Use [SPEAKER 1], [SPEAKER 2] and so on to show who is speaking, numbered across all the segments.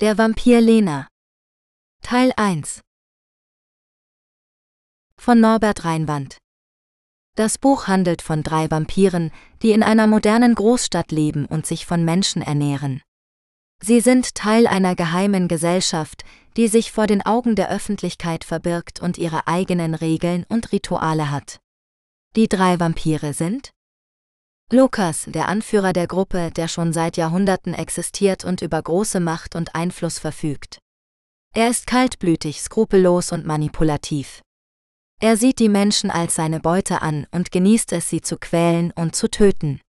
[SPEAKER 1] Der Vampir Lena. Teil 1 Von Norbert Reinwand. Das Buch handelt von drei Vampiren, die in einer modernen Großstadt leben und sich von Menschen ernähren. Sie sind Teil einer geheimen Gesellschaft, die sich vor den Augen der Öffentlichkeit verbirgt und ihre eigenen Regeln und Rituale hat. Die drei Vampire sind Lukas, der Anführer der Gruppe, der schon seit Jahrhunderten existiert und über große Macht und Einfluss verfügt. Er ist kaltblütig, skrupellos und manipulativ. Er sieht die Menschen als seine Beute an und genießt es, sie zu quälen und zu töten.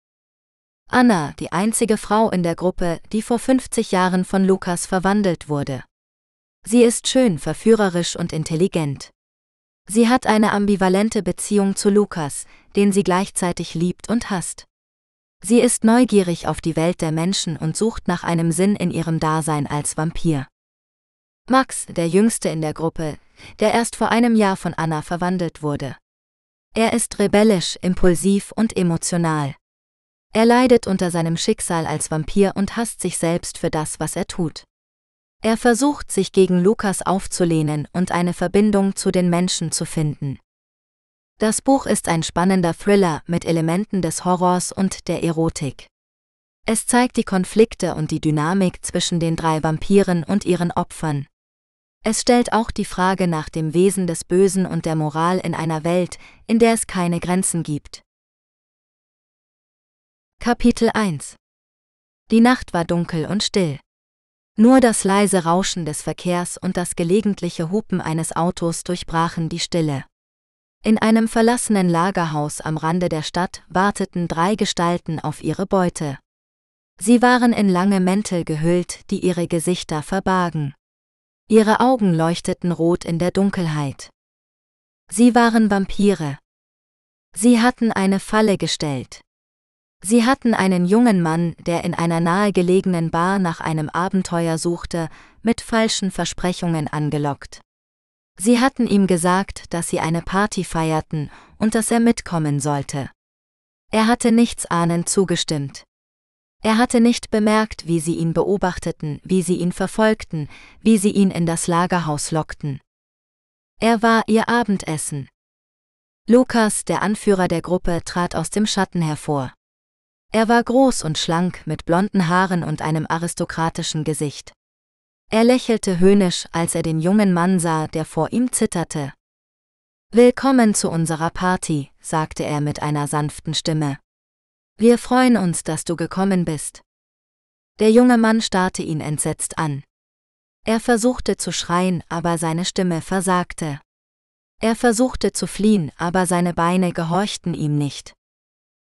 [SPEAKER 1] Anna, die einzige Frau in der Gruppe, die vor 50 Jahren von Lukas verwandelt wurde. Sie ist schön, verführerisch und intelligent. Sie hat eine ambivalente Beziehung zu Lukas, den sie gleichzeitig liebt und hasst. Sie ist neugierig auf die Welt der Menschen und sucht nach einem Sinn in ihrem Dasein als Vampir. Max, der jüngste in der Gruppe, der erst vor einem Jahr von Anna verwandelt wurde. Er ist rebellisch, impulsiv und emotional. Er leidet unter seinem Schicksal als Vampir und hasst sich selbst für das, was er tut. Er versucht, sich gegen Lukas aufzulehnen und eine Verbindung zu den Menschen zu finden. Das Buch ist ein spannender Thriller mit Elementen des Horrors und der Erotik. Es zeigt die Konflikte und die Dynamik zwischen den drei Vampiren und ihren Opfern. Es stellt auch die Frage nach dem Wesen des Bösen und der Moral in einer Welt, in der es keine Grenzen gibt. Kapitel 1 Die Nacht war dunkel und still. Nur das leise Rauschen des Verkehrs und das gelegentliche Hupen eines Autos durchbrachen die Stille. In einem verlassenen Lagerhaus am Rande der Stadt warteten drei Gestalten auf ihre Beute. Sie waren in lange Mäntel gehüllt, die ihre Gesichter verbargen. Ihre Augen leuchteten rot in der Dunkelheit. Sie waren Vampire. Sie hatten eine Falle gestellt. Sie hatten einen jungen Mann, der in einer nahegelegenen Bar nach einem Abenteuer suchte, mit falschen Versprechungen angelockt. Sie hatten ihm gesagt, dass sie eine Party feierten und dass er mitkommen sollte. Er hatte nichts ahnend zugestimmt. Er hatte nicht bemerkt, wie sie ihn beobachteten, wie sie ihn verfolgten, wie sie ihn in das Lagerhaus lockten. Er war ihr Abendessen. Lukas, der Anführer der Gruppe, trat aus dem Schatten hervor. Er war groß und schlank mit blonden Haaren und einem aristokratischen Gesicht. Er lächelte höhnisch, als er den jungen Mann sah, der vor ihm zitterte. Willkommen zu unserer Party, sagte er mit einer sanften Stimme. Wir freuen uns, dass du gekommen bist. Der junge Mann starrte ihn entsetzt an. Er versuchte zu schreien, aber seine Stimme versagte. Er versuchte zu fliehen, aber seine Beine gehorchten ihm nicht.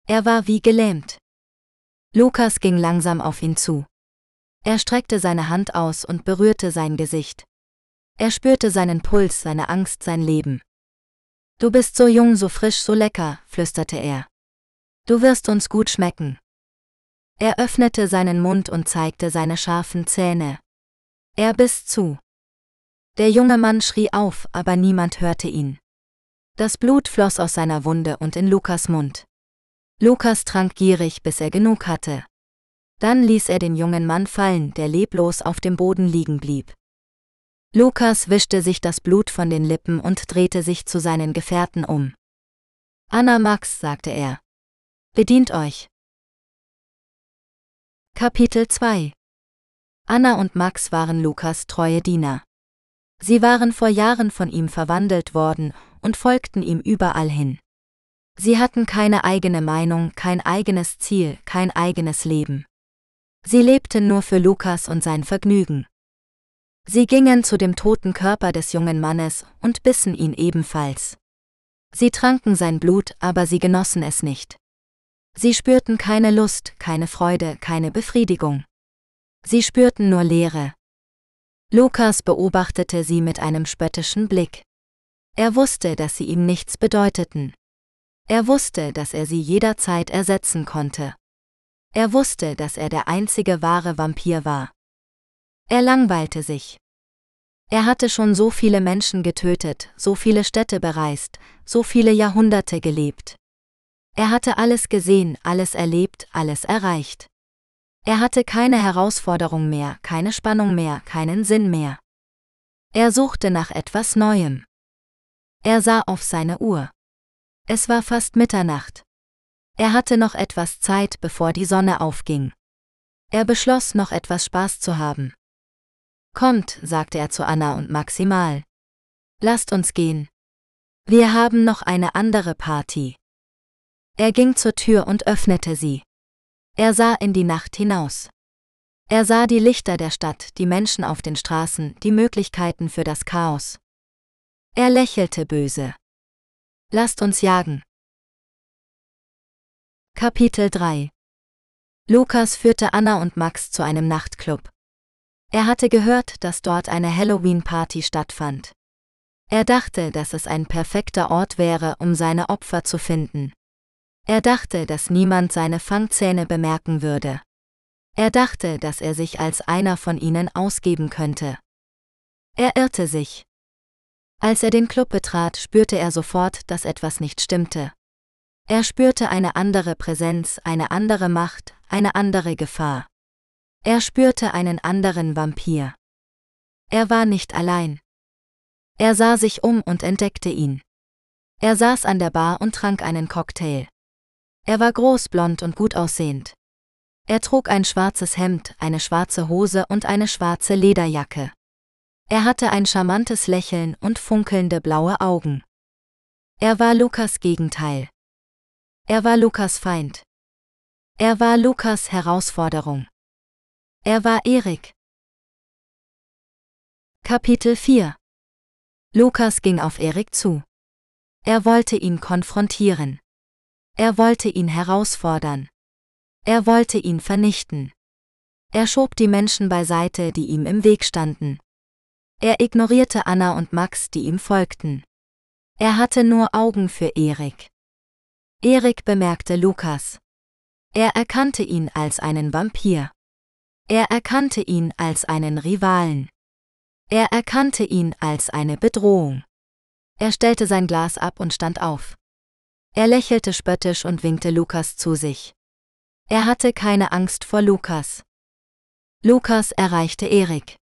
[SPEAKER 1] Er war wie gelähmt. Lukas ging langsam auf ihn zu. Er streckte seine Hand aus und berührte sein Gesicht. Er spürte seinen Puls, seine Angst, sein Leben. Du bist so jung, so frisch, so lecker, flüsterte er. Du wirst uns gut schmecken. Er öffnete seinen Mund und zeigte seine scharfen Zähne. Er biss zu. Der junge Mann schrie auf, aber niemand hörte ihn. Das Blut floss aus seiner Wunde und in Lukas Mund. Lukas trank gierig, bis er genug hatte. Dann ließ er den jungen Mann fallen, der leblos auf dem Boden liegen blieb. Lukas wischte sich das Blut von den Lippen und drehte sich zu seinen Gefährten um. Anna Max, sagte er. Bedient euch. Kapitel 2 Anna und Max waren Lukas treue Diener. Sie waren vor Jahren von ihm verwandelt worden und folgten ihm überall hin. Sie hatten keine eigene Meinung, kein eigenes Ziel, kein eigenes Leben. Sie lebten nur für Lukas und sein Vergnügen. Sie gingen zu dem toten Körper des jungen Mannes und bissen ihn ebenfalls. Sie tranken sein Blut, aber sie genossen es nicht. Sie spürten keine Lust, keine Freude, keine Befriedigung. Sie spürten nur Leere. Lukas beobachtete sie mit einem spöttischen Blick. Er wusste, dass sie ihm nichts bedeuteten. Er wusste, dass er sie jederzeit ersetzen konnte. Er wusste, dass er der einzige wahre Vampir war. Er langweilte sich. Er hatte schon so viele Menschen getötet, so viele Städte bereist, so viele Jahrhunderte gelebt. Er hatte alles gesehen, alles erlebt, alles erreicht. Er hatte keine Herausforderung mehr, keine Spannung mehr, keinen Sinn mehr. Er suchte nach etwas Neuem. Er sah auf seine Uhr. Es war fast Mitternacht. Er hatte noch etwas Zeit, bevor die Sonne aufging. Er beschloss, noch etwas Spaß zu haben. Kommt, sagte er zu Anna und Maximal. Lasst uns gehen. Wir haben noch eine andere Party. Er ging zur Tür und öffnete sie. Er sah in die Nacht hinaus. Er sah die Lichter der Stadt, die Menschen auf den Straßen, die Möglichkeiten für das Chaos. Er lächelte böse. Lasst uns jagen. Kapitel 3 Lukas führte Anna und Max zu einem Nachtclub. Er hatte gehört, dass dort eine Halloween-Party stattfand. Er dachte, dass es ein perfekter Ort wäre, um seine Opfer zu finden. Er dachte, dass niemand seine Fangzähne bemerken würde. Er dachte, dass er sich als einer von ihnen ausgeben könnte. Er irrte sich. Als er den Club betrat, spürte er sofort, dass etwas nicht stimmte. Er spürte eine andere Präsenz, eine andere Macht, eine andere Gefahr. Er spürte einen anderen Vampir. Er war nicht allein. Er sah sich um und entdeckte ihn. Er saß an der Bar und trank einen Cocktail. Er war groß, blond und gut aussehend. Er trug ein schwarzes Hemd, eine schwarze Hose und eine schwarze Lederjacke. Er hatte ein charmantes Lächeln und funkelnde blaue Augen. Er war Lukas Gegenteil. Er war Lukas Feind. Er war Lukas Herausforderung. Er war Erik. Kapitel 4 Lukas ging auf Erik zu. Er wollte ihn konfrontieren. Er wollte ihn herausfordern. Er wollte ihn vernichten. Er schob die Menschen beiseite, die ihm im Weg standen. Er ignorierte Anna und Max, die ihm folgten. Er hatte nur Augen für Erik. Erik bemerkte Lukas. Er erkannte ihn als einen Vampir. Er erkannte ihn als einen Rivalen. Er erkannte ihn als eine Bedrohung. Er stellte sein Glas ab und stand auf. Er lächelte spöttisch und winkte Lukas zu sich. Er hatte keine Angst vor Lukas. Lukas erreichte Erik.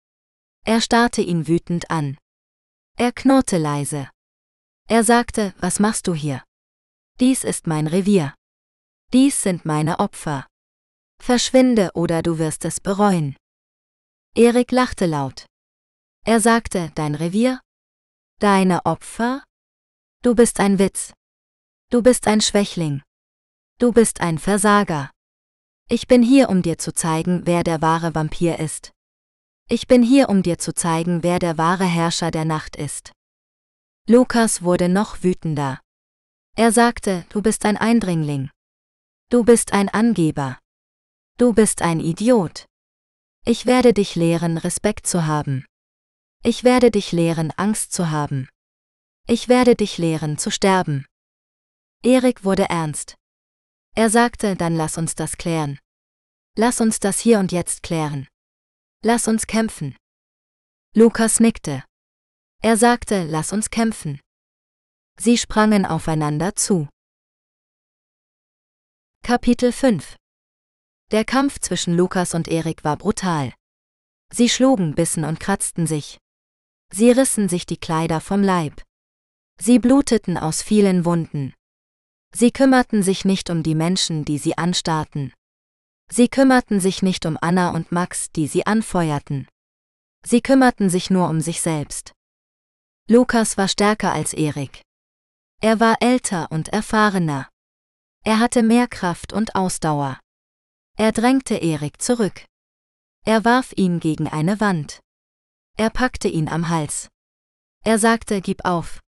[SPEAKER 1] Er starrte ihn wütend an. Er knurrte leise. Er sagte, was machst du hier? Dies ist mein Revier. Dies sind meine Opfer. Verschwinde oder du wirst es bereuen. Erik lachte laut. Er sagte, dein Revier? Deine Opfer? Du bist ein Witz. Du bist ein Schwächling. Du bist ein Versager. Ich bin hier, um dir zu zeigen, wer der wahre Vampir ist. Ich bin hier, um dir zu zeigen, wer der wahre Herrscher der Nacht ist. Lukas wurde noch wütender. Er sagte, du bist ein Eindringling. Du bist ein Angeber. Du bist ein Idiot. Ich werde dich lehren, Respekt zu haben. Ich werde dich lehren, Angst zu haben. Ich werde dich lehren, zu sterben. Erik wurde ernst. Er sagte, dann lass uns das klären. Lass uns das hier und jetzt klären. Lass uns kämpfen. Lukas nickte. Er sagte, lass uns kämpfen. Sie sprangen aufeinander zu. Kapitel 5 Der Kampf zwischen Lukas und Erik war brutal. Sie schlugen, bissen und kratzten sich. Sie rissen sich die Kleider vom Leib. Sie bluteten aus vielen Wunden. Sie kümmerten sich nicht um die Menschen, die sie anstarrten. Sie kümmerten sich nicht um Anna und Max, die sie anfeuerten. Sie kümmerten sich nur um sich selbst. Lukas war stärker als Erik. Er war älter und erfahrener. Er hatte mehr Kraft und Ausdauer. Er drängte Erik zurück. Er warf ihn gegen eine Wand. Er packte ihn am Hals. Er sagte, gib auf.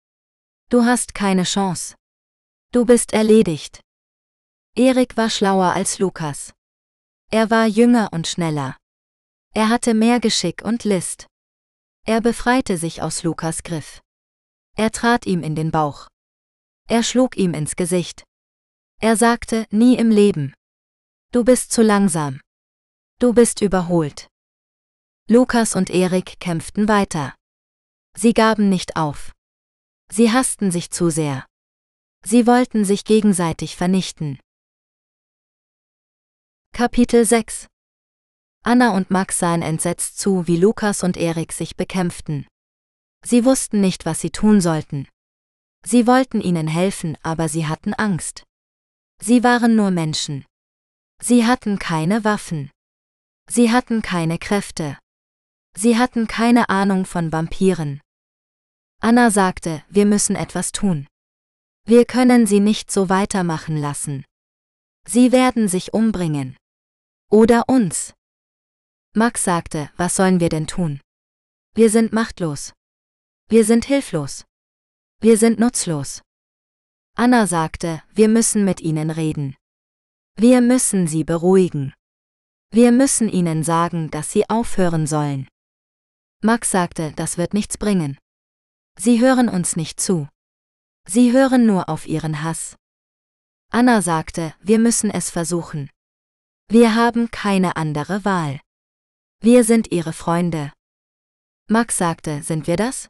[SPEAKER 1] Du hast keine Chance. Du bist erledigt. Erik war schlauer als Lukas. Er war jünger und schneller. Er hatte mehr Geschick und List. Er befreite sich aus Lukas Griff. Er trat ihm in den Bauch. Er schlug ihm ins Gesicht. Er sagte, nie im Leben. Du bist zu langsam. Du bist überholt. Lukas und Erik kämpften weiter. Sie gaben nicht auf. Sie hassten sich zu sehr. Sie wollten sich gegenseitig vernichten. Kapitel 6 Anna und Max sahen entsetzt zu, wie Lukas und Erik sich bekämpften. Sie wussten nicht, was sie tun sollten. Sie wollten ihnen helfen, aber sie hatten Angst. Sie waren nur Menschen. Sie hatten keine Waffen. Sie hatten keine Kräfte. Sie hatten keine Ahnung von Vampiren. Anna sagte, wir müssen etwas tun. Wir können sie nicht so weitermachen lassen. Sie werden sich umbringen. Oder uns. Max sagte, was sollen wir denn tun? Wir sind machtlos. Wir sind hilflos. Wir sind nutzlos. Anna sagte, wir müssen mit ihnen reden. Wir müssen sie beruhigen. Wir müssen ihnen sagen, dass sie aufhören sollen. Max sagte, das wird nichts bringen. Sie hören uns nicht zu. Sie hören nur auf ihren Hass. Anna sagte, wir müssen es versuchen. Wir haben keine andere Wahl. Wir sind ihre Freunde. Max sagte, sind wir das?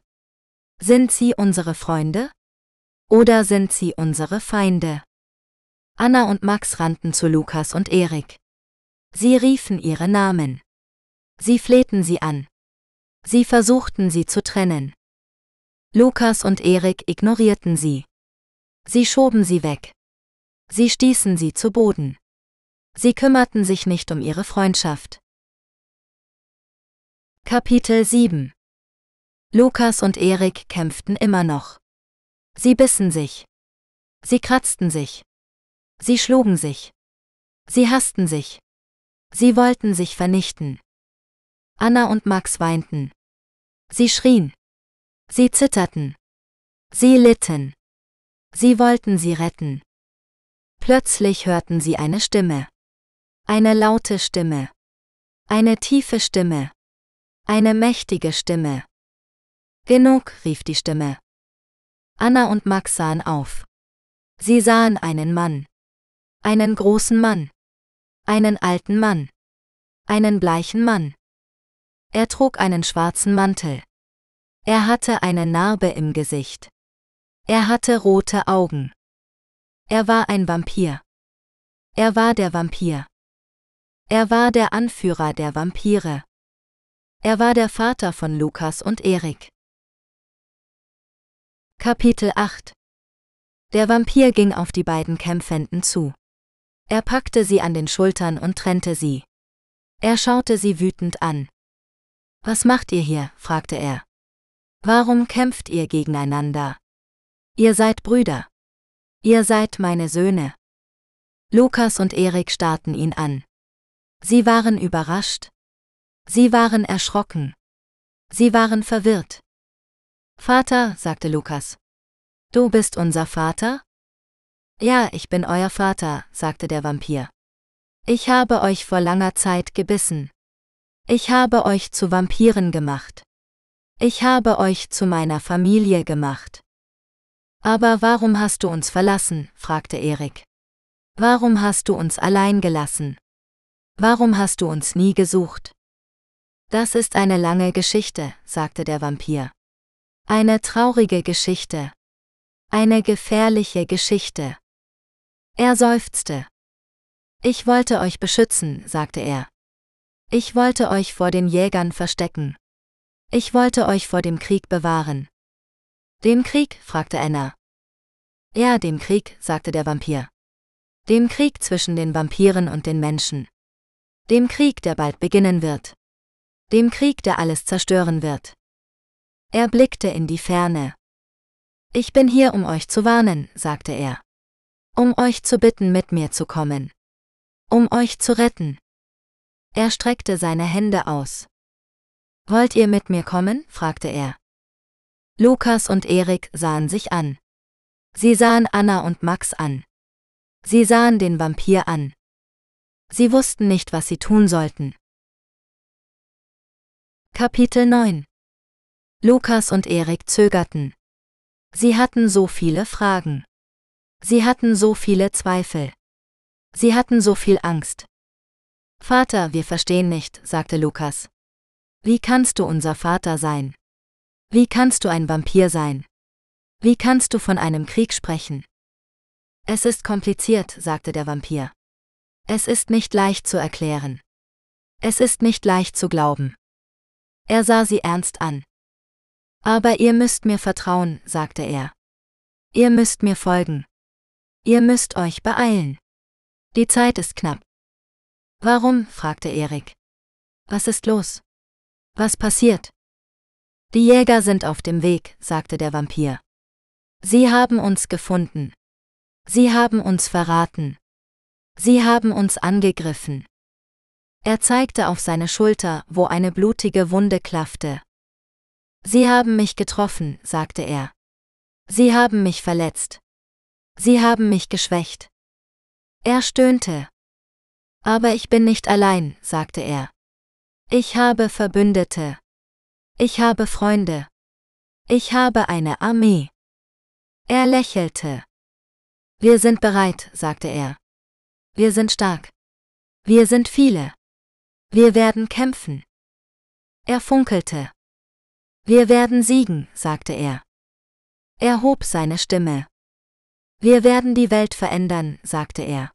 [SPEAKER 1] Sind sie unsere Freunde? Oder sind sie unsere Feinde? Anna und Max rannten zu Lukas und Erik. Sie riefen ihre Namen. Sie flehten sie an. Sie versuchten sie zu trennen. Lukas und Erik ignorierten sie. Sie schoben sie weg. Sie stießen sie zu Boden. Sie kümmerten sich nicht um ihre Freundschaft. Kapitel 7 Lukas und Erik kämpften immer noch. Sie bissen sich. Sie kratzten sich. Sie schlugen sich. Sie hassten sich. Sie wollten sich vernichten. Anna und Max weinten. Sie schrien. Sie zitterten. Sie litten. Sie wollten sie retten. Plötzlich hörten sie eine Stimme. Eine laute Stimme. Eine tiefe Stimme. Eine mächtige Stimme. Genug, rief die Stimme. Anna und Max sahen auf. Sie sahen einen Mann. Einen großen Mann. Einen alten Mann. Einen bleichen Mann. Er trug einen schwarzen Mantel. Er hatte eine Narbe im Gesicht. Er hatte rote Augen. Er war ein Vampir. Er war der Vampir. Er war der Anführer der Vampire. Er war der Vater von Lukas und Erik. Kapitel 8 Der Vampir ging auf die beiden Kämpfenden zu. Er packte sie an den Schultern und trennte sie. Er schaute sie wütend an. Was macht ihr hier? fragte er. Warum kämpft ihr gegeneinander? Ihr seid Brüder. Ihr seid meine Söhne. Lukas und Erik starrten ihn an. Sie waren überrascht. Sie waren erschrocken. Sie waren verwirrt. Vater, sagte Lukas. Du bist unser Vater? Ja, ich bin euer Vater, sagte der Vampir. Ich habe euch vor langer Zeit gebissen. Ich habe euch zu Vampiren gemacht. Ich habe euch zu meiner Familie gemacht. Aber warum hast du uns verlassen? fragte Erik. Warum hast du uns allein gelassen? Warum hast du uns nie gesucht? Das ist eine lange Geschichte, sagte der Vampir. Eine traurige Geschichte. Eine gefährliche Geschichte. Er seufzte. Ich wollte euch beschützen, sagte er. Ich wollte euch vor den Jägern verstecken. Ich wollte euch vor dem Krieg bewahren. Dem Krieg? fragte Anna. Ja, dem Krieg, sagte der Vampir. Dem Krieg zwischen den Vampiren und den Menschen. Dem Krieg, der bald beginnen wird. Dem Krieg, der alles zerstören wird. Er blickte in die Ferne. Ich bin hier, um euch zu warnen, sagte er. Um euch zu bitten, mit mir zu kommen. Um euch zu retten. Er streckte seine Hände aus. Wollt ihr mit mir kommen? fragte er. Lukas und Erik sahen sich an. Sie sahen Anna und Max an. Sie sahen den Vampir an. Sie wussten nicht, was sie tun sollten. Kapitel 9 Lukas und Erik zögerten. Sie hatten so viele Fragen. Sie hatten so viele Zweifel. Sie hatten so viel Angst. Vater, wir verstehen nicht, sagte Lukas. Wie kannst du unser Vater sein? Wie kannst du ein Vampir sein? Wie kannst du von einem Krieg sprechen? Es ist kompliziert, sagte der Vampir. Es ist nicht leicht zu erklären. Es ist nicht leicht zu glauben. Er sah sie ernst an. Aber ihr müsst mir vertrauen, sagte er. Ihr müsst mir folgen. Ihr müsst euch beeilen. Die Zeit ist knapp. Warum? fragte Erik. Was ist los? Was passiert? Die Jäger sind auf dem Weg, sagte der Vampir. Sie haben uns gefunden. Sie haben uns verraten. Sie haben uns angegriffen. Er zeigte auf seine Schulter, wo eine blutige Wunde klaffte. Sie haben mich getroffen, sagte er. Sie haben mich verletzt. Sie haben mich geschwächt. Er stöhnte. Aber ich bin nicht allein, sagte er. Ich habe Verbündete. Ich habe Freunde. Ich habe eine Armee. Er lächelte. Wir sind bereit, sagte er. Wir sind stark. Wir sind viele. Wir werden kämpfen. Er funkelte. Wir werden siegen, sagte er. Er hob seine Stimme. Wir werden die Welt verändern, sagte er.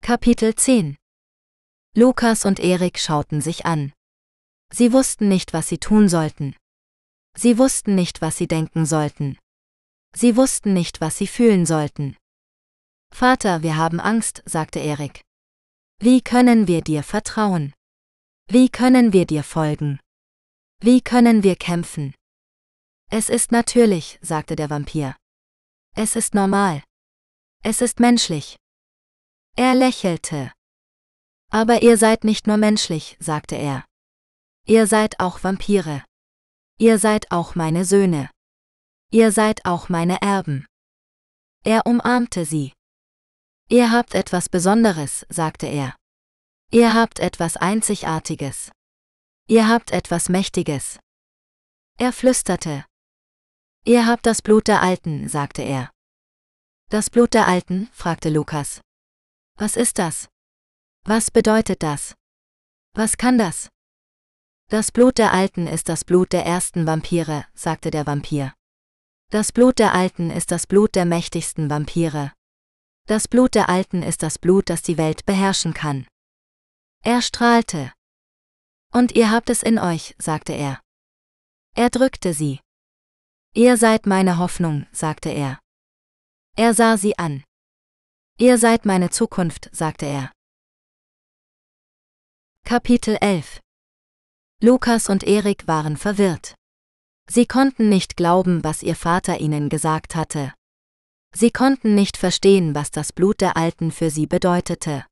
[SPEAKER 1] Kapitel 10 Lukas und Erik schauten sich an. Sie wussten nicht, was sie tun sollten. Sie wussten nicht, was sie denken sollten. Sie wussten nicht, was sie fühlen sollten. Vater, wir haben Angst, sagte Erik. Wie können wir dir vertrauen? Wie können wir dir folgen? Wie können wir kämpfen? Es ist natürlich, sagte der Vampir. Es ist normal. Es ist menschlich. Er lächelte. Aber ihr seid nicht nur menschlich, sagte er. Ihr seid auch Vampire. Ihr seid auch meine Söhne. Ihr seid auch meine Erben. Er umarmte sie. Ihr habt etwas Besonderes, sagte er. Ihr habt etwas Einzigartiges. Ihr habt etwas Mächtiges. Er flüsterte. Ihr habt das Blut der Alten, sagte er. Das Blut der Alten? fragte Lukas. Was ist das? Was bedeutet das? Was kann das? Das Blut der Alten ist das Blut der ersten Vampire, sagte der Vampir. Das Blut der Alten ist das Blut der mächtigsten Vampire. Das Blut der Alten ist das Blut, das die Welt beherrschen kann. Er strahlte. Und ihr habt es in euch, sagte er. Er drückte sie. Ihr seid meine Hoffnung, sagte er. Er sah sie an. Ihr seid meine Zukunft, sagte er. Kapitel 11 Lukas und Erik waren verwirrt. Sie konnten nicht glauben, was ihr Vater ihnen gesagt hatte. Sie konnten nicht verstehen, was das Blut der Alten für sie bedeutete.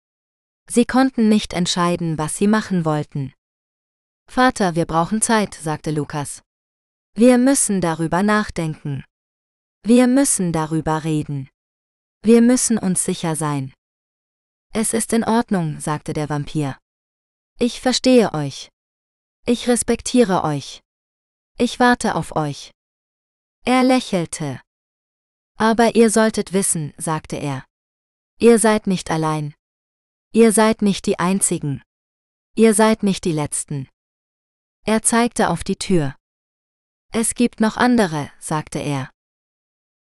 [SPEAKER 1] Sie konnten nicht entscheiden, was sie machen wollten. Vater, wir brauchen Zeit, sagte Lukas. Wir müssen darüber nachdenken. Wir müssen darüber reden. Wir müssen uns sicher sein. Es ist in Ordnung, sagte der Vampir. Ich verstehe euch. Ich respektiere euch. Ich warte auf euch. Er lächelte. Aber ihr solltet wissen, sagte er. Ihr seid nicht allein. Ihr seid nicht die Einzigen. Ihr seid nicht die Letzten. Er zeigte auf die Tür. Es gibt noch andere, sagte er.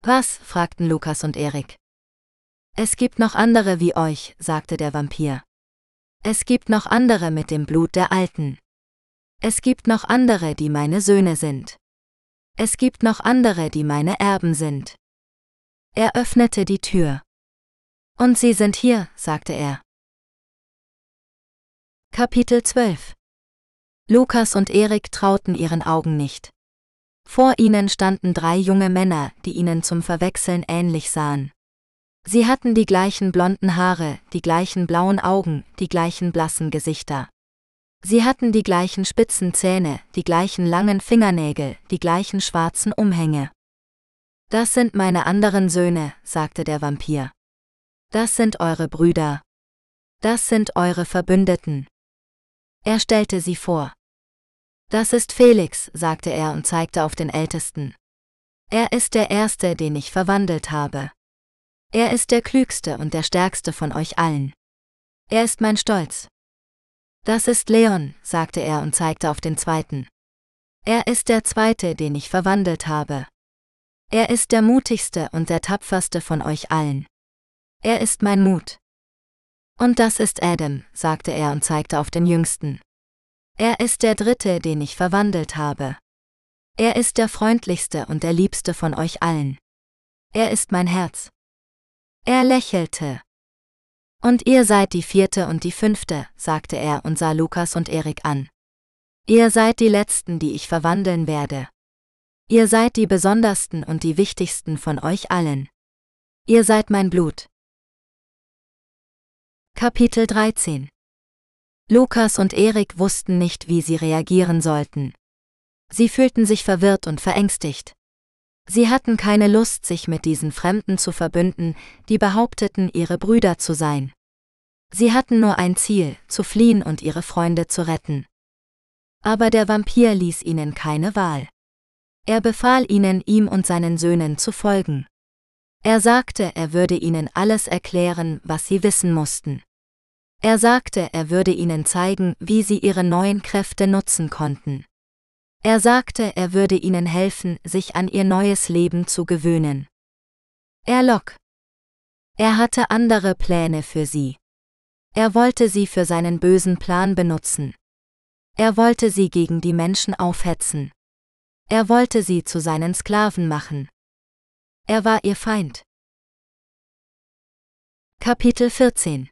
[SPEAKER 1] Was? fragten Lukas und Erik. Es gibt noch andere wie euch, sagte der Vampir. Es gibt noch andere mit dem Blut der Alten. Es gibt noch andere, die meine Söhne sind. Es gibt noch andere, die meine Erben sind. Er öffnete die Tür. Und Sie sind hier, sagte er. Kapitel 12 Lukas und Erik trauten ihren Augen nicht. Vor ihnen standen drei junge Männer, die ihnen zum Verwechseln ähnlich sahen. Sie hatten die gleichen blonden Haare, die gleichen blauen Augen, die gleichen blassen Gesichter. Sie hatten die gleichen spitzen Zähne, die gleichen langen Fingernägel, die gleichen schwarzen Umhänge. Das sind meine anderen Söhne, sagte der Vampir. Das sind eure Brüder. Das sind eure Verbündeten. Er stellte sie vor. Das ist Felix, sagte er und zeigte auf den Ältesten. Er ist der Erste, den ich verwandelt habe. Er ist der Klügste und der Stärkste von euch allen. Er ist mein Stolz. Das ist Leon, sagte er und zeigte auf den Zweiten. Er ist der Zweite, den ich verwandelt habe. Er ist der mutigste und der tapferste von euch allen. Er ist mein Mut. Und das ist Adam, sagte er und zeigte auf den Jüngsten. Er ist der Dritte, den ich verwandelt habe. Er ist der freundlichste und der liebste von euch allen. Er ist mein Herz. Er lächelte. Und ihr seid die vierte und die fünfte, sagte er und sah Lukas und Erik an. Ihr seid die letzten, die ich verwandeln werde. Ihr seid die besondersten und die wichtigsten von euch allen. Ihr seid mein Blut. Kapitel 13 Lukas und Erik wussten nicht, wie sie reagieren sollten. Sie fühlten sich verwirrt und verängstigt. Sie hatten keine Lust, sich mit diesen Fremden zu verbünden, die behaupteten, ihre Brüder zu sein. Sie hatten nur ein Ziel, zu fliehen und ihre Freunde zu retten. Aber der Vampir ließ ihnen keine Wahl. Er befahl ihnen, ihm und seinen Söhnen zu folgen. Er sagte, er würde ihnen alles erklären, was sie wissen mussten. Er sagte, er würde ihnen zeigen, wie sie ihre neuen Kräfte nutzen konnten. Er sagte, er würde ihnen helfen, sich an ihr neues Leben zu gewöhnen. Er lock. Er hatte andere Pläne für sie. Er wollte sie für seinen bösen Plan benutzen. Er wollte sie gegen die Menschen aufhetzen. Er wollte sie zu seinen Sklaven machen. Er war ihr Feind. Kapitel 14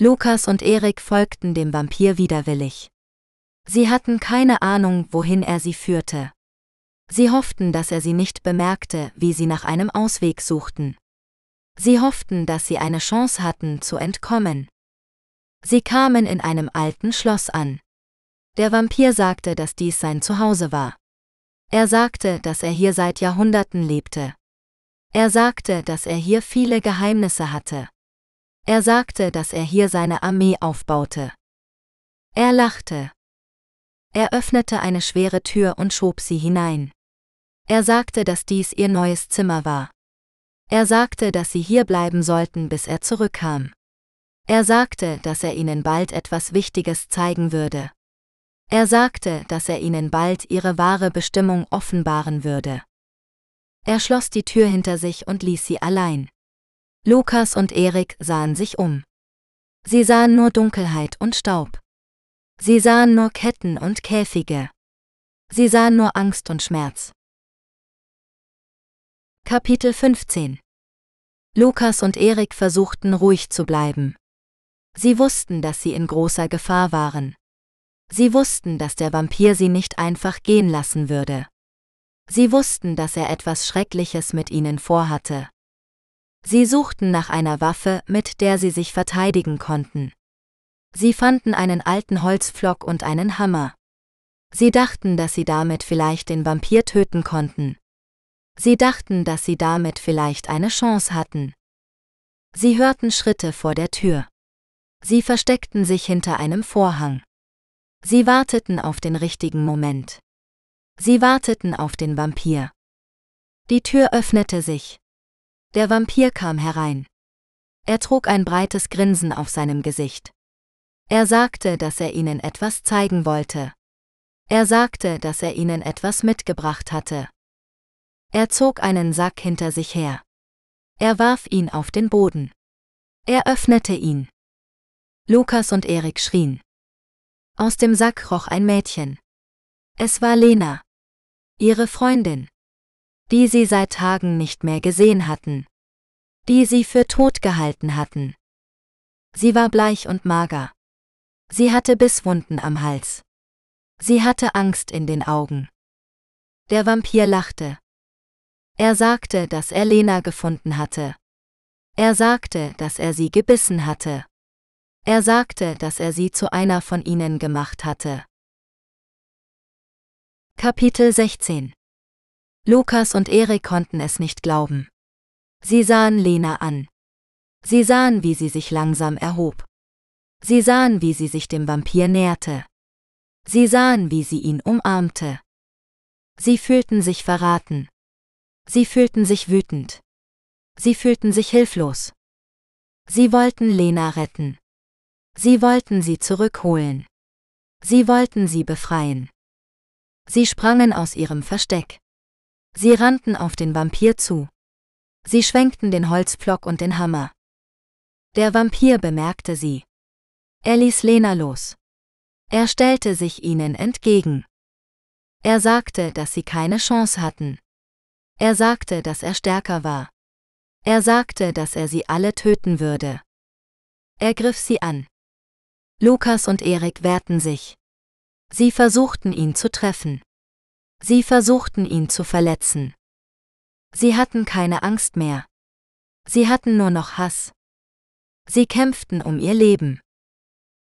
[SPEAKER 1] Lukas und Erik folgten dem Vampir widerwillig. Sie hatten keine Ahnung, wohin er sie führte. Sie hofften, dass er sie nicht bemerkte, wie sie nach einem Ausweg suchten. Sie hofften, dass sie eine Chance hatten, zu entkommen. Sie kamen in einem alten Schloss an. Der Vampir sagte, dass dies sein Zuhause war. Er sagte, dass er hier seit Jahrhunderten lebte. Er sagte, dass er hier viele Geheimnisse hatte. Er sagte, dass er hier seine Armee aufbaute. Er lachte. Er öffnete eine schwere Tür und schob sie hinein. Er sagte, dass dies ihr neues Zimmer war. Er sagte, dass sie hier bleiben sollten, bis er zurückkam. Er sagte, dass er ihnen bald etwas Wichtiges zeigen würde. Er sagte, dass er ihnen bald ihre wahre Bestimmung offenbaren würde. Er schloss die Tür hinter sich und ließ sie allein. Lukas und Erik sahen sich um. Sie sahen nur Dunkelheit und Staub. Sie sahen nur Ketten und Käfige. Sie sahen nur Angst und Schmerz. Kapitel 15 Lukas und Erik versuchten ruhig zu bleiben. Sie wussten, dass sie in großer Gefahr waren. Sie wussten, dass der Vampir sie nicht einfach gehen lassen würde. Sie wussten, dass er etwas Schreckliches mit ihnen vorhatte. Sie suchten nach einer Waffe, mit der sie sich verteidigen konnten. Sie fanden einen alten Holzpflock und einen Hammer. Sie dachten, dass sie damit vielleicht den Vampir töten konnten. Sie dachten, dass sie damit vielleicht eine Chance hatten. Sie hörten Schritte vor der Tür. Sie versteckten sich hinter einem Vorhang. Sie warteten auf den richtigen Moment. Sie warteten auf den Vampir. Die Tür öffnete sich. Der Vampir kam herein. Er trug ein breites Grinsen auf seinem Gesicht. Er sagte, dass er ihnen etwas zeigen wollte. Er sagte, dass er ihnen etwas mitgebracht hatte. Er zog einen Sack hinter sich her. Er warf ihn auf den Boden. Er öffnete ihn. Lukas und Erik schrien. Aus dem Sack roch ein Mädchen. Es war Lena. Ihre Freundin. Die sie seit Tagen nicht mehr gesehen hatten. Die sie für tot gehalten hatten. Sie war bleich und mager. Sie hatte Bisswunden am Hals. Sie hatte Angst in den Augen. Der Vampir lachte. Er sagte, dass er Lena gefunden hatte. Er sagte, dass er sie gebissen hatte. Er sagte, dass er sie zu einer von ihnen gemacht hatte. Kapitel 16 Lukas und Erik konnten es nicht glauben. Sie sahen Lena an. Sie sahen, wie sie sich langsam erhob. Sie sahen, wie sie sich dem Vampir näherte. Sie sahen, wie sie ihn umarmte. Sie fühlten sich verraten. Sie fühlten sich wütend. Sie fühlten sich hilflos. Sie wollten Lena retten. Sie wollten sie zurückholen. Sie wollten sie befreien. Sie sprangen aus ihrem Versteck. Sie rannten auf den Vampir zu. Sie schwenkten den Holzpflock und den Hammer. Der Vampir bemerkte sie. Er ließ Lena los. Er stellte sich ihnen entgegen. Er sagte, dass sie keine Chance hatten. Er sagte, dass er stärker war. Er sagte, dass er sie alle töten würde. Er griff sie an. Lukas und Erik wehrten sich. Sie versuchten ihn zu treffen. Sie versuchten ihn zu verletzen. Sie hatten keine Angst mehr. Sie hatten nur noch Hass. Sie kämpften um ihr Leben.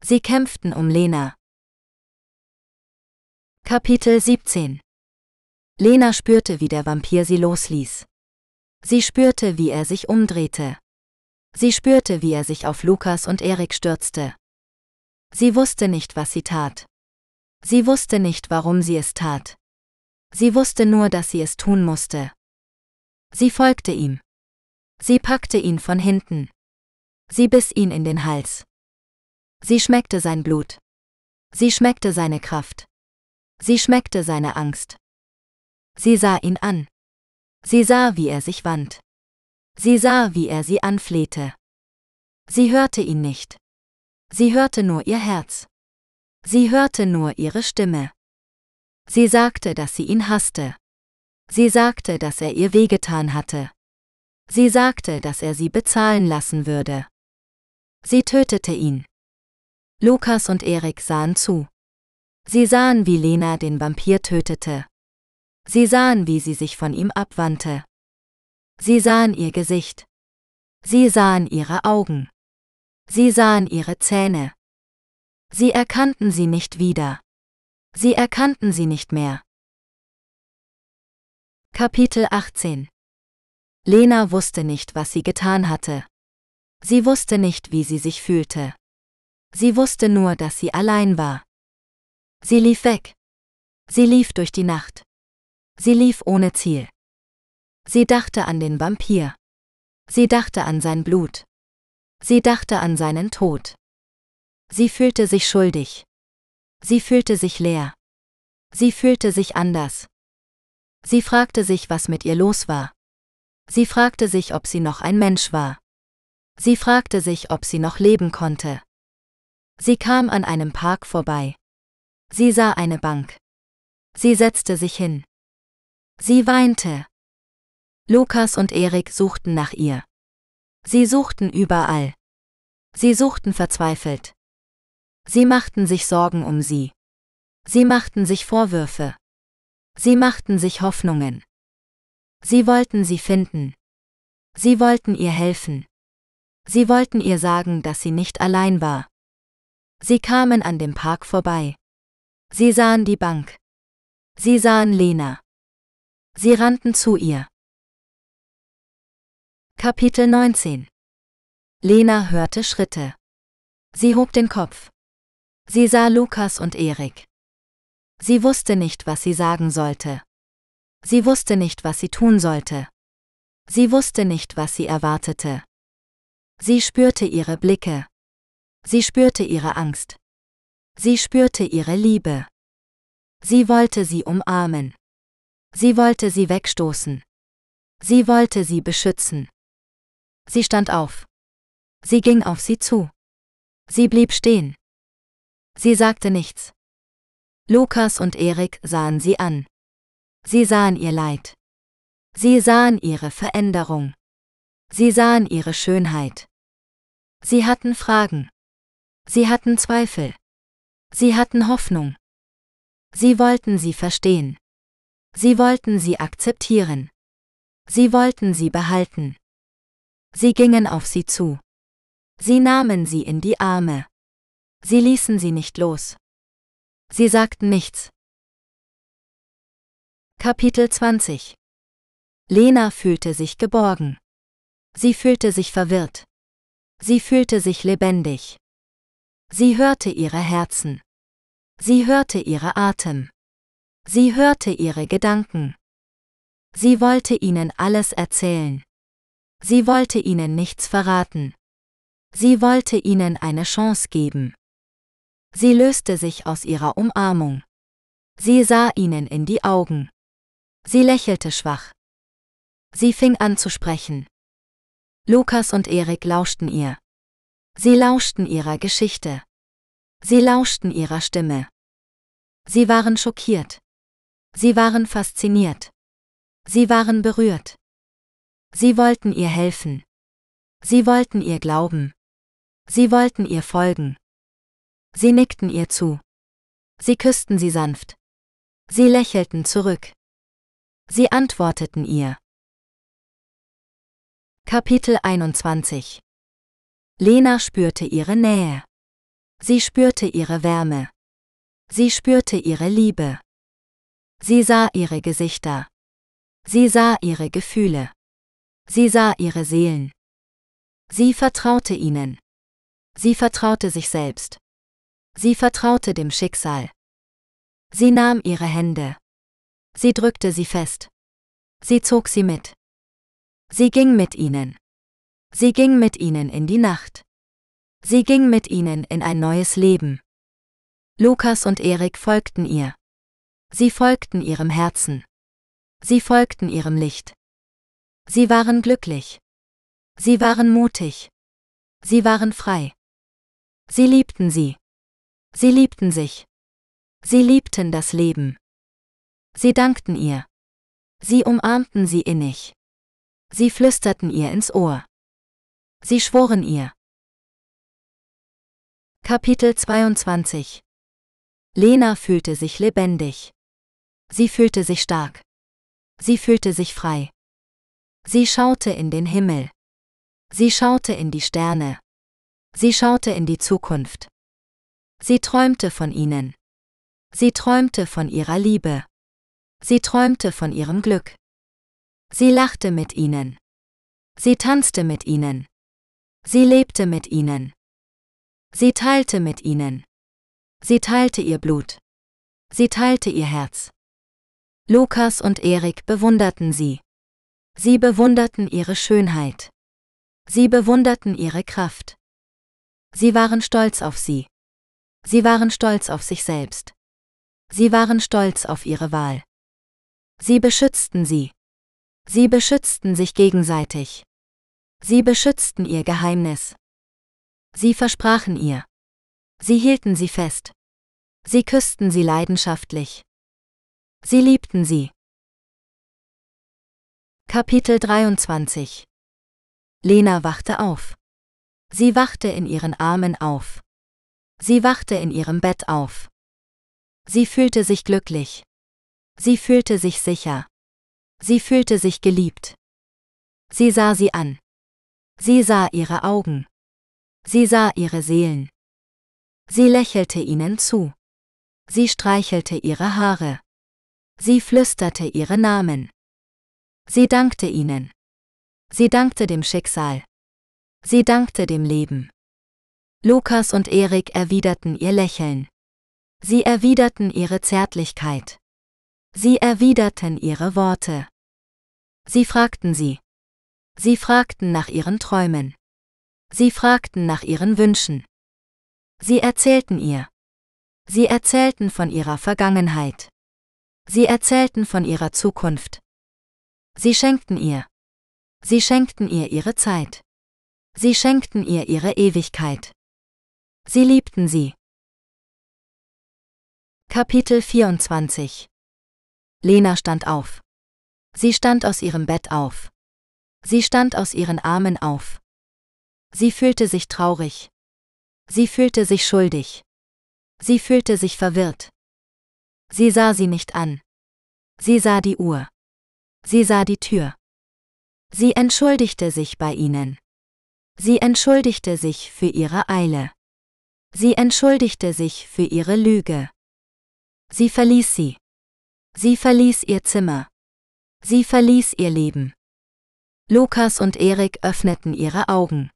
[SPEAKER 1] Sie kämpften um Lena. Kapitel 17 Lena spürte, wie der Vampir sie losließ. Sie spürte, wie er sich umdrehte. Sie spürte, wie er sich auf Lukas und Erik stürzte. Sie wusste nicht, was sie tat. Sie wusste nicht, warum sie es tat. Sie wusste nur, dass sie es tun musste. Sie folgte ihm. Sie packte ihn von hinten. Sie biss ihn in den Hals. Sie schmeckte sein Blut. Sie schmeckte seine Kraft. Sie schmeckte seine Angst. Sie sah ihn an. Sie sah, wie er sich wand. Sie sah, wie er sie anflehte. Sie hörte ihn nicht. Sie hörte nur ihr Herz. Sie hörte nur ihre Stimme. Sie sagte, dass sie ihn hasste. Sie sagte, dass er ihr wehgetan hatte. Sie sagte, dass er sie bezahlen lassen würde. Sie tötete ihn. Lukas und Erik sahen zu. Sie sahen, wie Lena den Vampir tötete. Sie sahen, wie sie sich von ihm abwandte. Sie sahen ihr Gesicht. Sie sahen ihre Augen. Sie sahen ihre Zähne. Sie erkannten sie nicht wieder. Sie erkannten sie nicht mehr. Kapitel 18 Lena wusste nicht, was sie getan hatte. Sie wusste nicht, wie sie sich fühlte. Sie wusste nur, dass sie allein war. Sie lief weg. Sie lief durch die Nacht. Sie lief ohne Ziel. Sie dachte an den Vampir. Sie dachte an sein Blut. Sie dachte an seinen Tod. Sie fühlte sich schuldig. Sie fühlte sich leer. Sie fühlte sich anders. Sie fragte sich, was mit ihr los war. Sie fragte sich, ob sie noch ein Mensch war. Sie fragte sich, ob sie noch leben konnte. Sie kam an einem Park vorbei. Sie sah eine Bank. Sie setzte sich hin. Sie weinte. Lukas und Erik suchten nach ihr. Sie suchten überall. Sie suchten verzweifelt. Sie machten sich Sorgen um sie. Sie machten sich Vorwürfe. Sie machten sich Hoffnungen. Sie wollten sie finden. Sie wollten ihr helfen. Sie wollten ihr sagen, dass sie nicht allein war. Sie kamen an dem Park vorbei. Sie sahen die Bank. Sie sahen Lena. Sie rannten zu ihr. Kapitel 19 Lena hörte Schritte. Sie hob den Kopf. Sie sah Lukas und Erik. Sie wusste nicht, was sie sagen sollte. Sie wusste nicht, was sie tun sollte. Sie wusste nicht, was sie erwartete. Sie spürte ihre Blicke. Sie spürte ihre Angst. Sie spürte ihre Liebe. Sie wollte sie umarmen. Sie wollte sie wegstoßen. Sie wollte sie beschützen. Sie stand auf. Sie ging auf sie zu. Sie blieb stehen. Sie sagte nichts. Lukas und Erik sahen sie an. Sie sahen ihr Leid. Sie sahen ihre Veränderung. Sie sahen ihre Schönheit. Sie hatten Fragen. Sie hatten Zweifel. Sie hatten Hoffnung. Sie wollten sie verstehen. Sie wollten sie akzeptieren. Sie wollten sie behalten. Sie gingen auf sie zu. Sie nahmen sie in die Arme. Sie ließen sie nicht los. Sie sagten nichts. Kapitel 20 Lena fühlte sich geborgen. Sie fühlte sich verwirrt. Sie fühlte sich lebendig. Sie hörte ihre Herzen. Sie hörte ihre Atem. Sie hörte ihre Gedanken. Sie wollte ihnen alles erzählen. Sie wollte ihnen nichts verraten. Sie wollte ihnen eine Chance geben. Sie löste sich aus ihrer Umarmung. Sie sah ihnen in die Augen. Sie lächelte schwach. Sie fing an zu sprechen. Lukas und Erik lauschten ihr. Sie lauschten ihrer Geschichte. Sie lauschten ihrer Stimme. Sie waren schockiert. Sie waren fasziniert. Sie waren berührt. Sie wollten ihr helfen. Sie wollten ihr glauben. Sie wollten ihr folgen. Sie nickten ihr zu. Sie küssten sie sanft. Sie lächelten zurück. Sie antworteten ihr. Kapitel 21 Lena spürte ihre Nähe. Sie spürte ihre Wärme. Sie spürte ihre Liebe. Sie sah ihre Gesichter. Sie sah ihre Gefühle. Sie sah ihre Seelen. Sie vertraute ihnen. Sie vertraute sich selbst. Sie vertraute dem Schicksal. Sie nahm ihre Hände. Sie drückte sie fest. Sie zog sie mit. Sie ging mit ihnen. Sie ging mit ihnen in die Nacht. Sie ging mit ihnen in ein neues Leben. Lukas und Erik folgten ihr. Sie folgten ihrem Herzen. Sie folgten ihrem Licht. Sie waren glücklich. Sie waren mutig. Sie waren frei. Sie liebten sie. Sie liebten sich. Sie liebten das Leben. Sie dankten ihr. Sie umarmten sie innig. Sie flüsterten ihr ins Ohr. Sie schworen ihr. Kapitel 22 Lena fühlte sich lebendig. Sie fühlte sich stark. Sie fühlte sich frei. Sie schaute in den Himmel. Sie schaute in die Sterne. Sie schaute in die Zukunft. Sie träumte von ihnen. Sie träumte von ihrer Liebe. Sie träumte von ihrem Glück. Sie lachte mit ihnen. Sie tanzte mit ihnen. Sie lebte mit ihnen. Sie teilte mit ihnen. Sie teilte ihr Blut. Sie teilte ihr Herz. Lukas und Erik bewunderten sie. Sie bewunderten ihre Schönheit. Sie bewunderten ihre Kraft. Sie waren stolz auf sie. Sie waren stolz auf sich selbst. Sie waren stolz auf ihre Wahl. Sie beschützten sie. Sie beschützten sich gegenseitig. Sie beschützten ihr Geheimnis. Sie versprachen ihr. Sie hielten sie fest. Sie küssten sie leidenschaftlich. Sie liebten sie. Kapitel 23 Lena wachte auf. Sie wachte in ihren Armen auf. Sie wachte in ihrem Bett auf. Sie fühlte sich glücklich. Sie fühlte sich sicher. Sie fühlte sich geliebt. Sie sah sie an. Sie sah ihre Augen. Sie sah ihre Seelen. Sie lächelte ihnen zu. Sie streichelte ihre Haare. Sie flüsterte ihre Namen. Sie dankte ihnen. Sie dankte dem Schicksal. Sie dankte dem Leben. Lukas und Erik erwiderten ihr Lächeln. Sie erwiderten ihre Zärtlichkeit. Sie erwiderten ihre Worte. Sie fragten sie. Sie fragten nach ihren Träumen. Sie fragten nach ihren Wünschen. Sie erzählten ihr. Sie erzählten von ihrer Vergangenheit. Sie erzählten von ihrer Zukunft. Sie schenkten ihr. Sie schenkten ihr ihre Zeit. Sie schenkten ihr ihre Ewigkeit. Sie liebten sie. Kapitel 24 Lena stand auf. Sie stand aus ihrem Bett auf. Sie stand aus ihren Armen auf. Sie fühlte sich traurig. Sie fühlte sich schuldig. Sie fühlte sich verwirrt. Sie sah sie nicht an. Sie sah die Uhr. Sie sah die Tür. Sie entschuldigte sich bei ihnen. Sie entschuldigte sich für ihre Eile. Sie entschuldigte sich für ihre Lüge. Sie verließ sie. Sie verließ ihr Zimmer. Sie verließ ihr Leben. Lukas und Erik öffneten ihre Augen.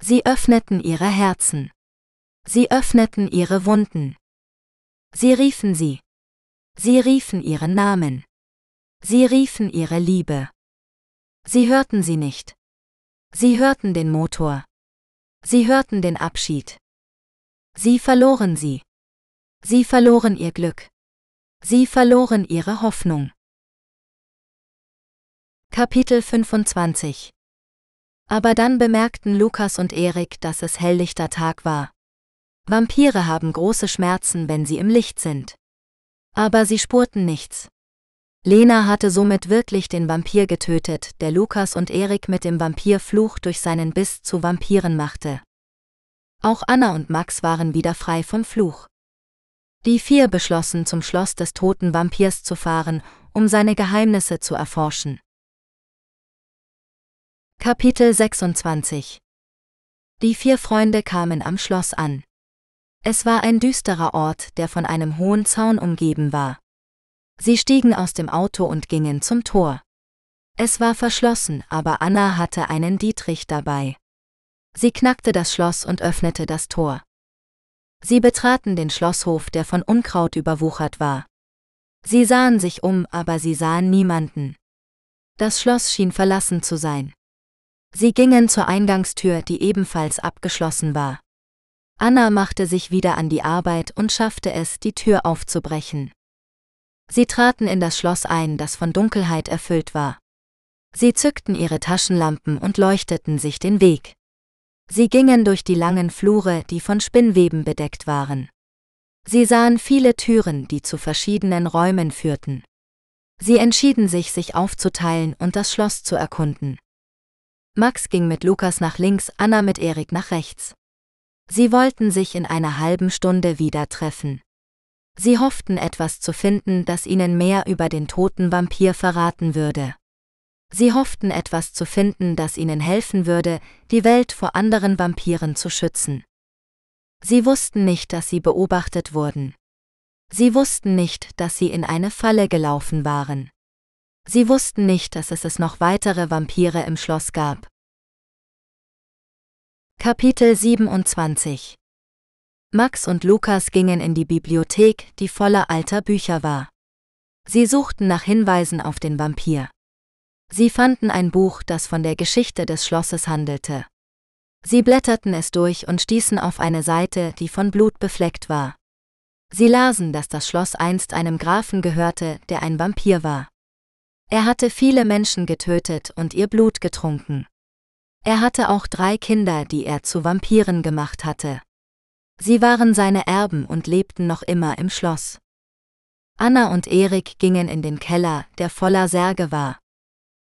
[SPEAKER 1] Sie öffneten ihre Herzen. Sie öffneten ihre Wunden. Sie riefen sie. Sie riefen ihren Namen. Sie riefen ihre Liebe. Sie hörten sie nicht. Sie hörten den Motor. Sie hörten den Abschied. Sie verloren sie. Sie verloren ihr Glück. Sie verloren ihre Hoffnung. Kapitel 25 Aber dann bemerkten Lukas und Erik, dass es helllichter Tag war. Vampire haben große Schmerzen, wenn sie im Licht sind. Aber sie spurten nichts. Lena hatte somit wirklich den Vampir getötet, der Lukas und Erik mit dem Vampirfluch durch seinen Biss zu Vampiren machte. Auch Anna und Max waren wieder frei vom Fluch. Die vier beschlossen, zum Schloss des toten Vampirs zu fahren, um seine Geheimnisse zu erforschen. Kapitel 26 Die vier Freunde kamen am Schloss an. Es war ein düsterer Ort, der von einem hohen Zaun umgeben war. Sie stiegen aus dem Auto und gingen zum Tor. Es war verschlossen, aber Anna hatte einen Dietrich dabei. Sie knackte das Schloss und öffnete das Tor. Sie betraten den Schlosshof, der von Unkraut überwuchert war. Sie sahen sich um, aber sie sahen niemanden. Das Schloss schien verlassen zu sein. Sie gingen zur Eingangstür, die ebenfalls abgeschlossen war. Anna machte sich wieder an die Arbeit und schaffte es, die Tür aufzubrechen. Sie traten in das Schloss ein, das von Dunkelheit erfüllt war. Sie zückten ihre Taschenlampen und leuchteten sich den Weg. Sie gingen durch die langen Flure, die von Spinnweben bedeckt waren. Sie sahen viele Türen, die zu verschiedenen Räumen führten. Sie entschieden sich, sich aufzuteilen und das Schloss zu erkunden. Max ging mit Lukas nach links, Anna mit Erik nach rechts. Sie wollten sich in einer halben Stunde wieder treffen. Sie hofften etwas zu finden, das ihnen mehr über den toten Vampir verraten würde. Sie hofften etwas zu finden, das ihnen helfen würde, die Welt vor anderen Vampiren zu schützen. Sie wussten nicht, dass sie beobachtet wurden. Sie wussten nicht, dass sie in eine Falle gelaufen waren. Sie wussten nicht, dass es es noch weitere Vampire im Schloss gab. Kapitel 27 Max und Lukas gingen in die Bibliothek, die voller alter Bücher war. Sie suchten nach Hinweisen auf den Vampir. Sie fanden ein Buch, das von der Geschichte des Schlosses handelte. Sie blätterten es durch und stießen auf eine Seite, die von Blut befleckt war. Sie lasen, dass das Schloss einst einem Grafen gehörte, der ein Vampir war. Er hatte viele Menschen getötet und ihr Blut getrunken. Er hatte auch drei Kinder, die er zu Vampiren gemacht hatte. Sie waren seine Erben und lebten noch immer im Schloss. Anna und Erik gingen in den Keller, der voller Särge war.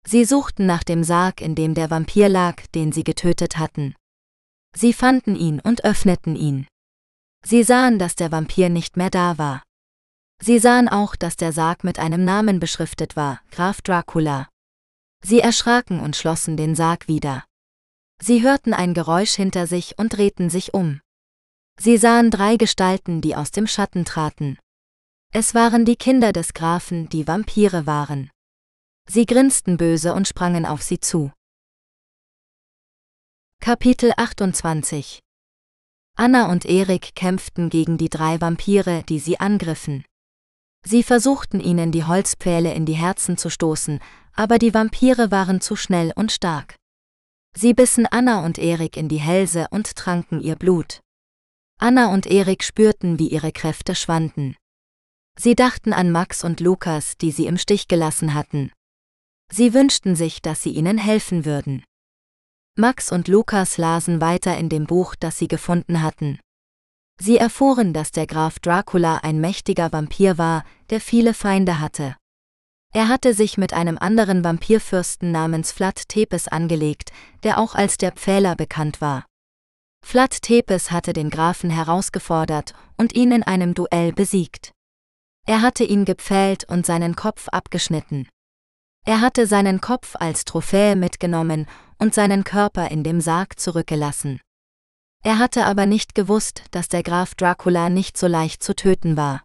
[SPEAKER 1] Sie suchten nach dem Sarg, in dem der Vampir lag, den sie getötet hatten. Sie fanden ihn und öffneten ihn. Sie sahen, dass der Vampir nicht mehr da war. Sie sahen auch, dass der Sarg mit einem Namen beschriftet war, Graf Dracula. Sie erschraken und schlossen den Sarg wieder. Sie hörten ein Geräusch hinter sich und drehten sich um. Sie sahen drei Gestalten, die aus dem Schatten traten. Es waren die Kinder des Grafen, die Vampire waren. Sie grinsten böse und sprangen auf sie zu. Kapitel 28 Anna und Erik kämpften gegen die drei Vampire, die sie angriffen. Sie versuchten ihnen die Holzpfähle in die Herzen zu stoßen, aber die Vampire waren zu schnell und stark. Sie bissen Anna und Erik in die Hälse und tranken ihr Blut. Anna und Erik spürten, wie ihre Kräfte schwanden. Sie dachten an Max und Lukas, die sie im Stich gelassen hatten. Sie wünschten sich, dass sie ihnen helfen würden. Max und Lukas lasen weiter in dem Buch, das sie gefunden hatten. Sie erfuhren, dass der Graf Dracula ein mächtiger Vampir war, der viele Feinde hatte. Er hatte sich mit einem anderen Vampirfürsten namens Vlad Tepes angelegt, der auch als der Pfähler bekannt war. Vlad Tepes hatte den Grafen herausgefordert und ihn in einem Duell besiegt. Er hatte ihn gepfählt und seinen Kopf abgeschnitten. Er hatte seinen Kopf als Trophäe mitgenommen und seinen Körper in dem Sarg zurückgelassen. Er hatte aber nicht gewusst, dass der Graf Dracula nicht so leicht zu töten war.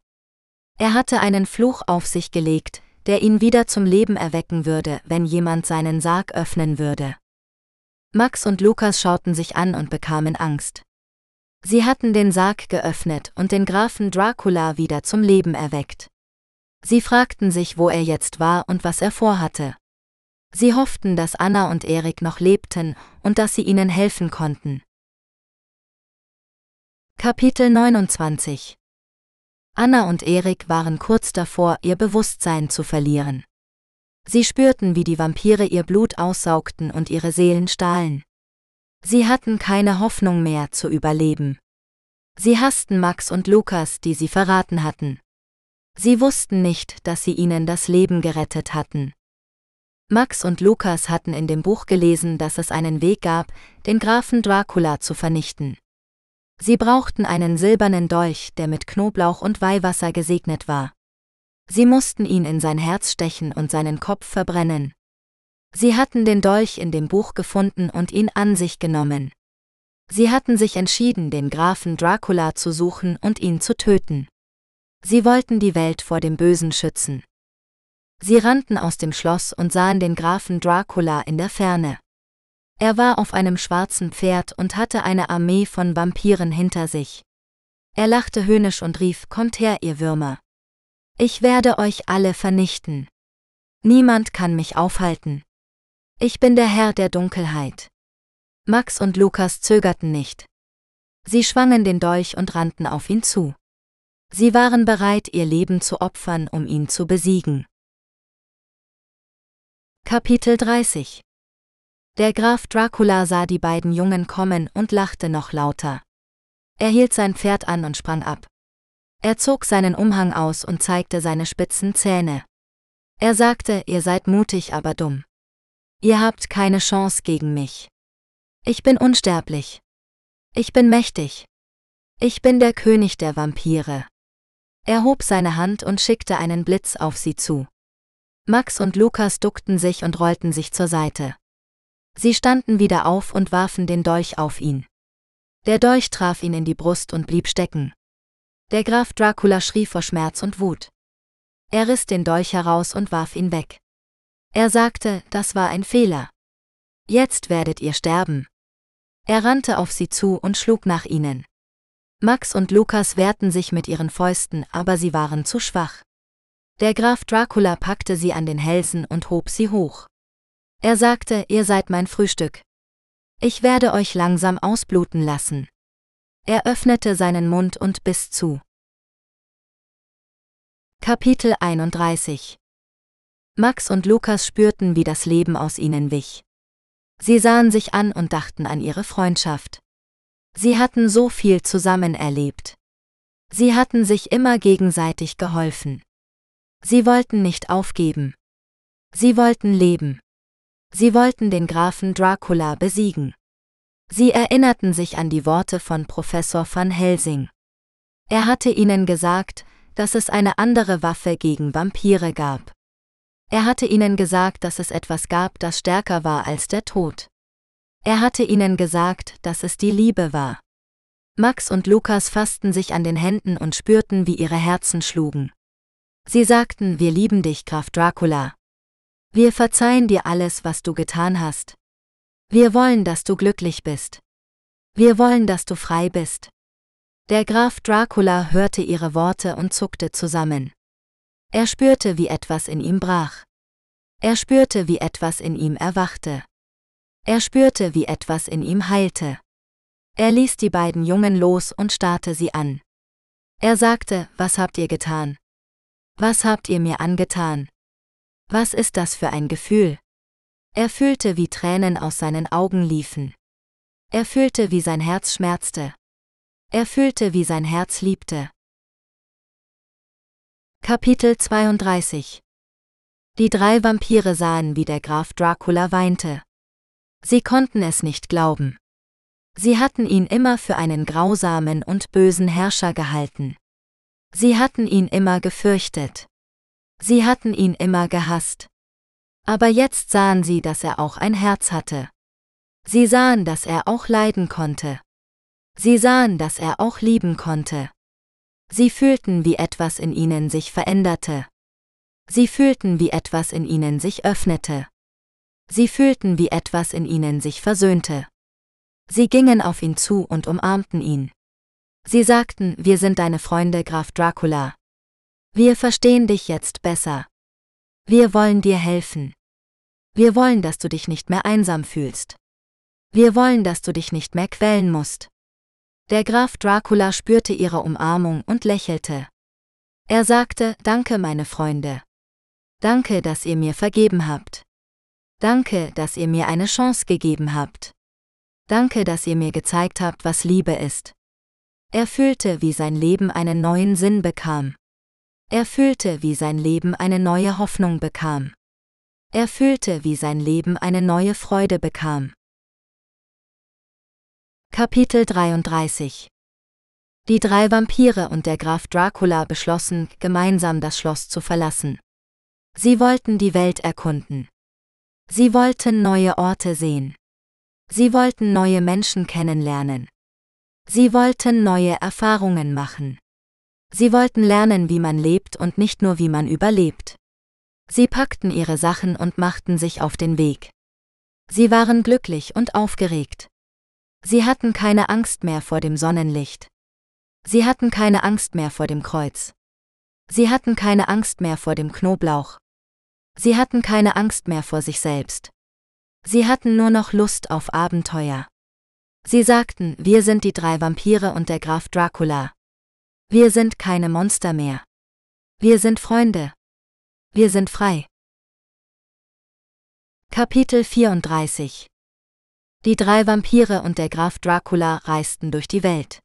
[SPEAKER 1] Er hatte einen Fluch auf sich gelegt, der ihn wieder zum Leben erwecken würde, wenn jemand seinen Sarg öffnen würde. Max und Lukas schauten sich an und bekamen Angst. Sie hatten den Sarg geöffnet und den Grafen Dracula wieder zum Leben erweckt. Sie fragten sich, wo er jetzt war und was er vorhatte. Sie hofften, dass Anna und Erik noch lebten und dass sie ihnen helfen konnten. Kapitel 29 Anna und Erik waren kurz davor, ihr Bewusstsein zu verlieren. Sie spürten, wie die Vampire ihr Blut aussaugten und ihre Seelen stahlen. Sie hatten keine Hoffnung mehr zu überleben. Sie hassten Max und Lukas, die sie verraten hatten. Sie wussten nicht, dass sie ihnen das Leben gerettet hatten. Max und Lukas hatten in dem Buch gelesen, dass es einen Weg gab, den Grafen Dracula zu vernichten. Sie brauchten einen silbernen Dolch, der mit Knoblauch und Weihwasser gesegnet war. Sie mussten ihn in sein Herz stechen und seinen Kopf verbrennen. Sie hatten den Dolch in dem Buch gefunden und ihn an sich genommen. Sie hatten sich entschieden, den Grafen Dracula zu suchen und ihn zu töten. Sie wollten die Welt vor dem Bösen schützen. Sie rannten aus dem Schloss und sahen den Grafen Dracula in der Ferne. Er war auf einem schwarzen Pferd und hatte eine Armee von Vampiren hinter sich. Er lachte höhnisch und rief, Kommt her, ihr Würmer. Ich werde euch alle vernichten. Niemand kann mich aufhalten. Ich bin der Herr der Dunkelheit. Max und Lukas zögerten nicht. Sie schwangen den Dolch und rannten auf ihn zu. Sie waren bereit, ihr Leben zu opfern, um ihn zu besiegen. Kapitel 30 Der Graf Dracula sah die beiden Jungen kommen und lachte noch lauter. Er hielt sein Pferd an und sprang ab. Er zog seinen Umhang aus und zeigte seine spitzen Zähne. Er sagte, ihr seid mutig, aber dumm. Ihr habt keine Chance gegen mich. Ich bin unsterblich. Ich bin mächtig. Ich bin der König der Vampire. Er hob seine Hand und schickte einen Blitz auf sie zu. Max und Lukas duckten sich und rollten sich zur Seite. Sie standen wieder auf und warfen den Dolch auf ihn. Der Dolch traf ihn in die Brust und blieb stecken. Der Graf Dracula schrie vor Schmerz und Wut. Er riss den Dolch heraus und warf ihn weg. Er sagte, das war ein Fehler. Jetzt werdet ihr sterben. Er rannte auf sie zu und schlug nach ihnen. Max und Lukas wehrten sich mit ihren Fäusten, aber sie waren zu schwach. Der Graf Dracula packte sie an den Hälsen und hob sie hoch. Er sagte, ihr seid mein Frühstück. Ich werde euch langsam ausbluten lassen. Er öffnete seinen Mund und biss zu. Kapitel 31 Max und Lukas spürten, wie das Leben aus ihnen wich. Sie sahen sich an und dachten an ihre Freundschaft. Sie hatten so viel zusammen erlebt. Sie hatten sich immer gegenseitig geholfen. Sie wollten nicht aufgeben. Sie wollten leben. Sie wollten den Grafen Dracula besiegen. Sie erinnerten sich an die Worte von Professor van Helsing. Er hatte ihnen gesagt, dass es eine andere Waffe gegen Vampire gab. Er hatte ihnen gesagt, dass es etwas gab, das stärker war als der Tod. Er hatte ihnen gesagt, dass es die Liebe war. Max und Lukas fassten sich an den Händen und spürten, wie ihre Herzen schlugen. Sie sagten, wir lieben dich, Graf Dracula. Wir verzeihen dir alles, was du getan hast. Wir wollen, dass du glücklich bist. Wir wollen, dass du frei bist. Der Graf Dracula hörte ihre Worte und zuckte zusammen. Er spürte, wie etwas in ihm brach. Er spürte, wie etwas in ihm erwachte. Er spürte, wie etwas in ihm heilte. Er ließ die beiden Jungen los und starrte sie an. Er sagte, was habt ihr getan? Was habt ihr mir angetan? Was ist das für ein Gefühl? Er fühlte, wie Tränen aus seinen Augen liefen. Er fühlte, wie sein Herz schmerzte. Er fühlte, wie sein Herz liebte. Kapitel 32 Die drei Vampire sahen, wie der Graf Dracula weinte. Sie konnten es nicht glauben. Sie hatten ihn immer für einen grausamen und bösen Herrscher gehalten. Sie hatten ihn immer gefürchtet. Sie hatten ihn immer gehasst. Aber jetzt sahen sie, dass er auch ein Herz hatte. Sie sahen, dass er auch leiden konnte. Sie sahen, dass er auch lieben konnte. Sie fühlten, wie etwas in ihnen sich veränderte. Sie fühlten, wie etwas in ihnen sich öffnete. Sie fühlten, wie etwas in ihnen sich versöhnte. Sie gingen auf ihn zu und umarmten ihn. Sie sagten, wir sind deine Freunde, Graf Dracula. Wir verstehen dich jetzt besser. Wir wollen dir helfen. Wir wollen, dass du dich nicht mehr einsam fühlst. Wir wollen, dass du dich nicht mehr quälen musst. Der Graf Dracula spürte ihre Umarmung und lächelte. Er sagte, Danke, meine Freunde. Danke, dass ihr mir vergeben habt. Danke, dass ihr mir eine Chance gegeben habt. Danke, dass ihr mir gezeigt habt, was Liebe ist. Er fühlte, wie sein Leben einen neuen Sinn bekam. Er fühlte, wie sein Leben eine neue Hoffnung bekam. Er fühlte, wie sein Leben eine neue Freude bekam. Kapitel 33 Die drei Vampire und der Graf Dracula beschlossen, gemeinsam das Schloss zu verlassen. Sie wollten die Welt erkunden. Sie wollten neue Orte sehen. Sie wollten neue Menschen kennenlernen. Sie wollten neue Erfahrungen machen. Sie wollten lernen, wie man lebt und nicht nur wie man überlebt. Sie packten ihre Sachen und machten sich auf den Weg. Sie waren glücklich und aufgeregt. Sie hatten keine Angst mehr vor dem Sonnenlicht. Sie hatten keine Angst mehr vor dem Kreuz. Sie hatten keine Angst mehr vor dem Knoblauch. Sie hatten keine Angst mehr vor sich selbst. Sie hatten nur noch Lust auf Abenteuer. Sie sagten, wir sind die drei Vampire und der Graf Dracula. Wir sind keine Monster mehr. Wir sind Freunde. Wir sind frei. Kapitel 34 Die drei Vampire und der Graf Dracula reisten durch die Welt.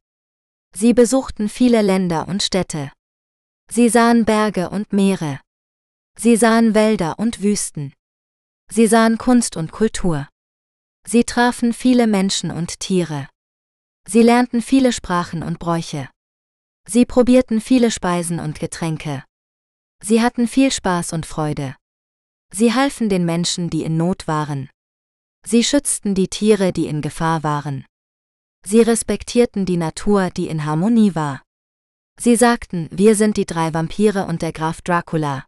[SPEAKER 1] Sie besuchten viele Länder und Städte. Sie sahen Berge und Meere. Sie sahen Wälder und Wüsten. Sie sahen Kunst und Kultur. Sie trafen viele Menschen und Tiere. Sie lernten viele Sprachen und Bräuche. Sie probierten viele Speisen und Getränke. Sie hatten viel Spaß und Freude. Sie halfen den Menschen, die in Not waren. Sie schützten die Tiere, die in Gefahr waren. Sie respektierten die Natur, die in Harmonie war. Sie sagten, wir sind die drei Vampire und der Graf Dracula.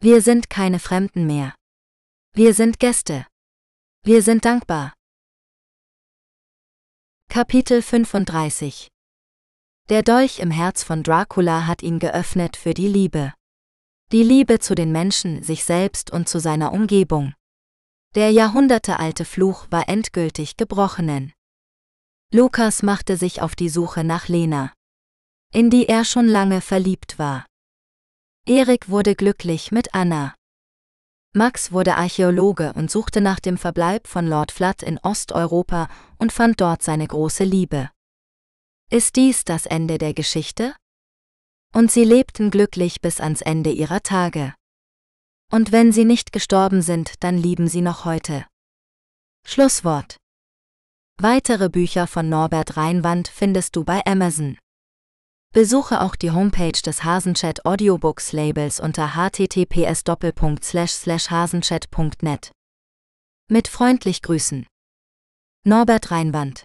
[SPEAKER 1] Wir sind keine Fremden mehr. Wir sind Gäste. Wir sind dankbar. Kapitel 35 Der Dolch im Herz von Dracula hat ihn geöffnet für die Liebe. Die Liebe zu den Menschen, sich selbst und zu seiner Umgebung. Der jahrhundertealte Fluch war endgültig gebrochenen. Lukas machte sich auf die Suche nach Lena, in die er schon lange verliebt war. Erik wurde glücklich mit Anna. Max wurde Archäologe und suchte nach dem Verbleib von Lord Flood in Osteuropa und fand dort seine große Liebe. Ist dies das Ende der Geschichte? Und sie lebten glücklich bis ans Ende ihrer Tage. Und wenn sie nicht gestorben sind, dann lieben sie noch heute. Schlusswort. Weitere Bücher von Norbert Reinwand findest du bei Amazon. Besuche auch die Homepage des Hasenchat Audiobooks Labels unter https://hasenchat.net. Mit freundlich Grüßen. Norbert Reinwand.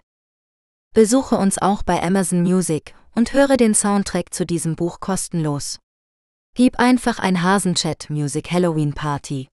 [SPEAKER 1] Besuche uns auch bei Amazon Music und höre den Soundtrack zu diesem Buch kostenlos. Gib einfach ein Hasenchat Music Halloween Party